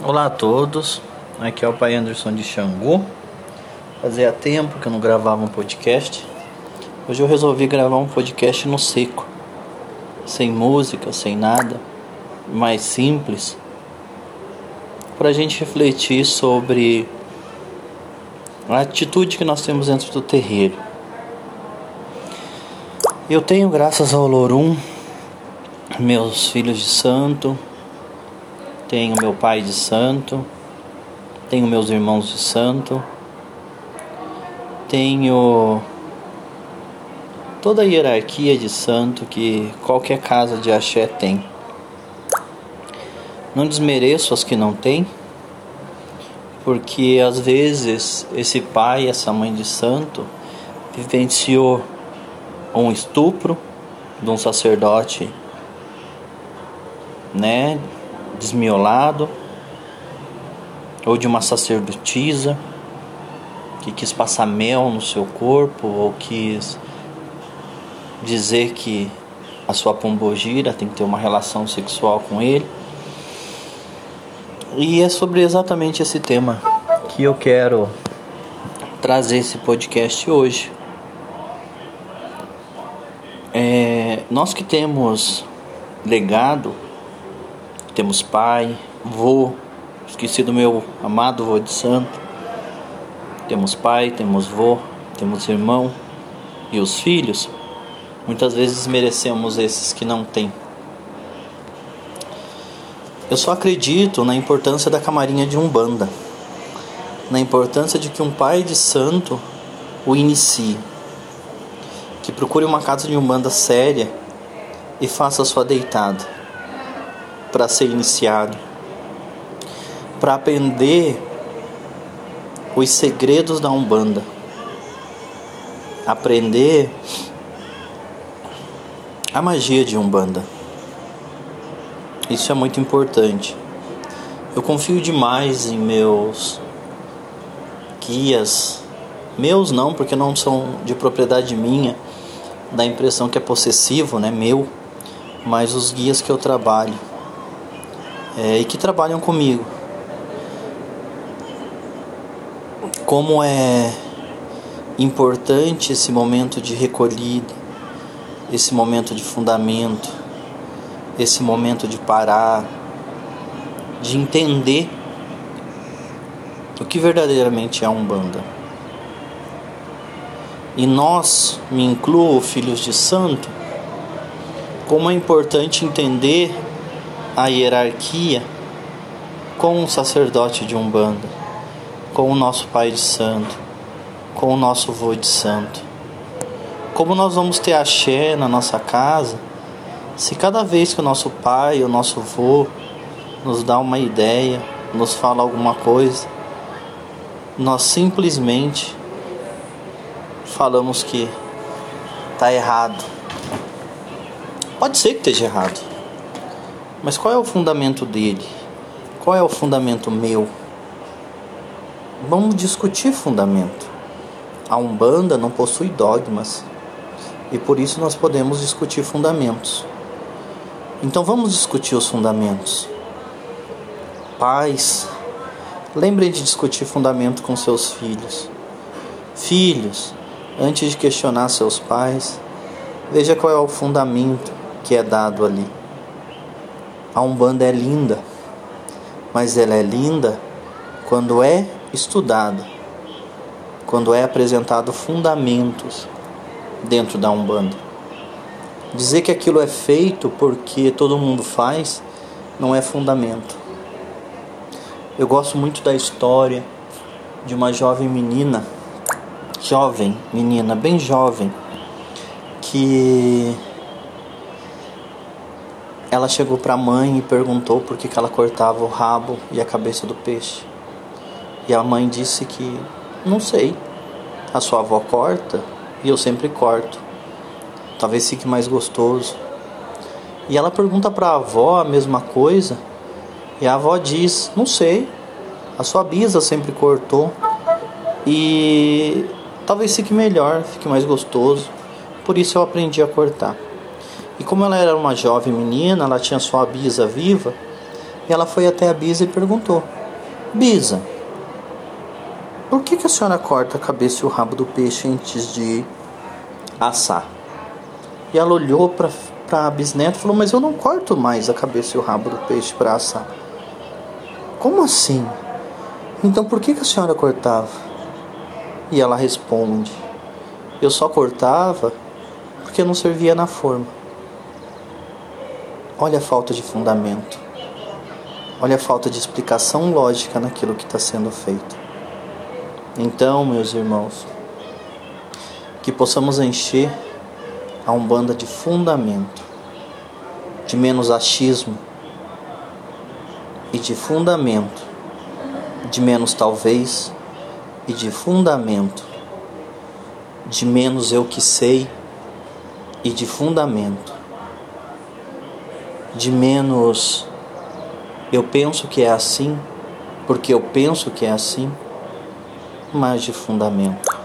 Olá a todos, aqui é o Pai Anderson de Xangô. Fazia tempo que eu não gravava um podcast. Hoje eu resolvi gravar um podcast no seco, sem música, sem nada, mais simples, para a gente refletir sobre a atitude que nós temos dentro do terreiro. Eu tenho, graças ao Lorum, meus filhos de santo, tenho meu pai de santo, tenho meus irmãos de santo, tenho toda a hierarquia de santo que qualquer casa de axé tem. Não desmereço as que não têm, porque às vezes esse pai, essa mãe de santo, vivenciou um estupro de um sacerdote, né, desmiolado, ou de uma sacerdotisa que quis passar mel no seu corpo, ou quis dizer que a sua pombogira tem que ter uma relação sexual com ele. E é sobre exatamente esse tema que eu quero trazer esse podcast hoje. É, nós que temos legado temos pai, vô, esqueci do meu amado vô de santo. Temos pai, temos vô, temos irmão e os filhos. Muitas vezes merecemos esses que não têm. Eu só acredito na importância da camarinha de Umbanda, na importância de que um pai de santo o inicie, que procure uma casa de Umbanda séria e faça sua deitada para ser iniciado, para aprender os segredos da Umbanda, aprender a magia de Umbanda. Isso é muito importante. Eu confio demais em meus guias, meus não, porque não são de propriedade minha, dá a impressão que é possessivo, né, meu, mas os guias que eu trabalho é, e que trabalham comigo. Como é importante esse momento de recolhida, esse momento de fundamento, esse momento de parar, de entender o que verdadeiramente é a Umbanda. E nós, me incluo, filhos de santo, como é importante entender a hierarquia com o sacerdote de Umbanda, com o nosso pai de santo, com o nosso vô de santo. Como nós vamos ter axé na nossa casa se cada vez que o nosso pai, o nosso vô nos dá uma ideia, nos fala alguma coisa, nós simplesmente falamos que está errado. Pode ser que esteja errado. Mas qual é o fundamento dele? Qual é o fundamento meu? Vamos discutir fundamento. A Umbanda não possui dogmas e por isso nós podemos discutir fundamentos. Então vamos discutir os fundamentos. Pais, lembrem de discutir fundamento com seus filhos. Filhos, antes de questionar seus pais, veja qual é o fundamento que é dado ali. A Umbanda é linda, mas ela é linda quando é estudada, quando é apresentado fundamentos dentro da Umbanda. Dizer que aquilo é feito porque todo mundo faz não é fundamento. Eu gosto muito da história de uma jovem menina, jovem menina, bem jovem, que ela chegou para a mãe e perguntou por que, que ela cortava o rabo e a cabeça do peixe. E a mãe disse que não sei. A sua avó corta e eu sempre corto. Talvez fique mais gostoso. E ela pergunta para a avó a mesma coisa. E a avó diz: Não sei. A sua bisa sempre cortou. E talvez fique melhor, fique mais gostoso. Por isso eu aprendi a cortar. E como ela era uma jovem menina, ela tinha sua bisa viva, ela foi até a Bisa e perguntou: Bisa, por que, que a senhora corta a cabeça e o rabo do peixe antes de assar? E ela olhou para a bisneta e falou: Mas eu não corto mais a cabeça e o rabo do peixe para assar. Como assim? Então por que, que a senhora cortava? E ela responde: Eu só cortava porque não servia na forma. Olha a falta de fundamento. Olha a falta de explicação lógica naquilo que está sendo feito. Então, meus irmãos, que possamos encher a Umbanda de fundamento, de menos achismo e de fundamento, de menos talvez e de fundamento, de menos eu que sei e de fundamento, de menos eu penso que é assim, porque eu penso que é assim, mais de fundamento.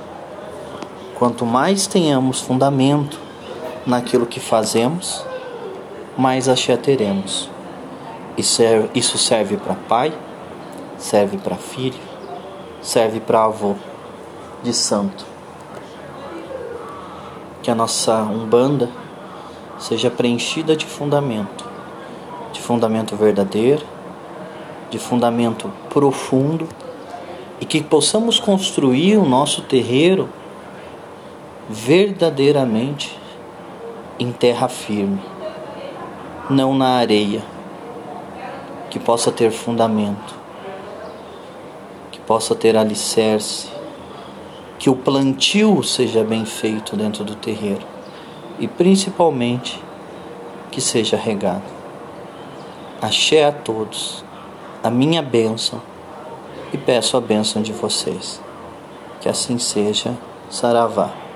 Quanto mais tenhamos fundamento naquilo que fazemos, mais axé teremos. Isso serve para pai, serve para filho, serve para avô de santo. Que a nossa Umbanda seja preenchida de fundamento, fundamento verdadeiro, de fundamento profundo e que possamos construir o nosso terreiro verdadeiramente em terra firme, não na areia, que possa ter fundamento, que possa ter alicerce, que o plantio seja bem feito dentro do terreiro e principalmente que seja regado. Axé a todos, a minha bênção e peço a bênção de vocês. Que assim seja, Saravá.